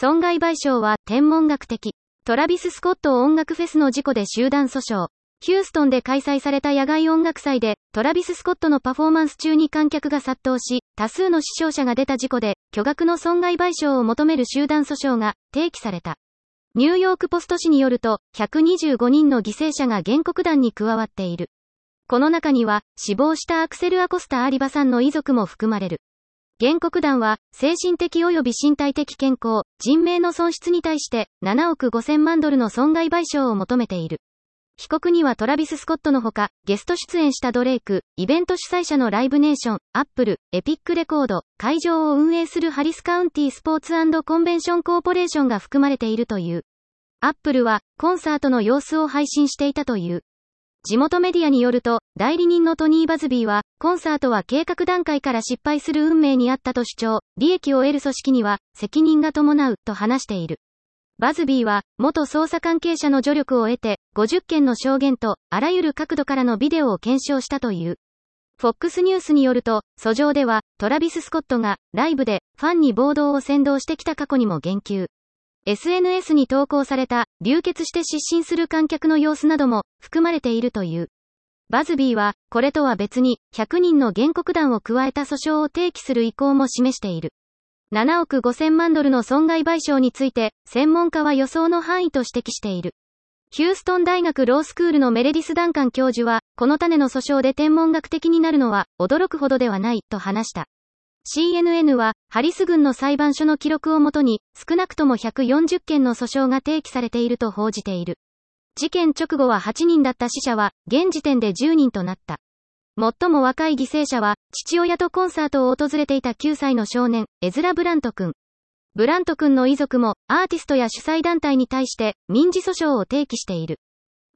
損害賠償は天文学的。トラビス・スコット音楽フェスの事故で集団訴訟。ヒューストンで開催された野外音楽祭で、トラビス・スコットのパフォーマンス中に観客が殺到し、多数の死傷者が出た事故で、巨額の損害賠償を求める集団訴訟が提起された。ニューヨークポスト紙によると、125人の犠牲者が原告団に加わっている。この中には、死亡したアクセル・アコスタ・アリバさんの遺族も含まれる。原告団は、精神的及び身体的健康、人命の損失に対して、7億5000万ドルの損害賠償を求めている。被告にはトラビス・スコットのほか、ゲスト出演したドレイク、イベント主催者のライブネーション、アップル、エピックレコード、会場を運営するハリスカウンティスポーツコンベンションコーポレーションが含まれているという。アップルは、コンサートの様子を配信していたという。地元メディアによると、代理人のトニー・バズビーは、コンサートは計画段階から失敗する運命にあったと主張、利益を得る組織には、責任が伴う、と話している。バズビーは、元捜査関係者の助力を得て、50件の証言と、あらゆる角度からのビデオを検証したという。FOX ニュースによると、訴状では、トラビス・スコットが、ライブで、ファンに暴動を先導してきた過去にも言及。SNS に投稿された、流血して失神する観客の様子なども、含まれているという。バズビーは、これとは別に、100人の原告団を加えた訴訟を提起する意向も示している。7億5000万ドルの損害賠償について、専門家は予想の範囲と指摘している。ヒューストン大学ロースクールのメレディス・ダンカン教授は、この種の訴訟で天文学的になるのは、驚くほどではない、と話した。CNN は、ハリス軍の裁判所の記録をもとに、少なくとも140件の訴訟が提起されていると報じている。事件直後は8人だった死者は、現時点で10人となった。最も若い犠牲者は、父親とコンサートを訪れていた9歳の少年、エズラ・ブラント君。ブラント君の遺族も、アーティストや主催団体に対して、民事訴訟を提起している。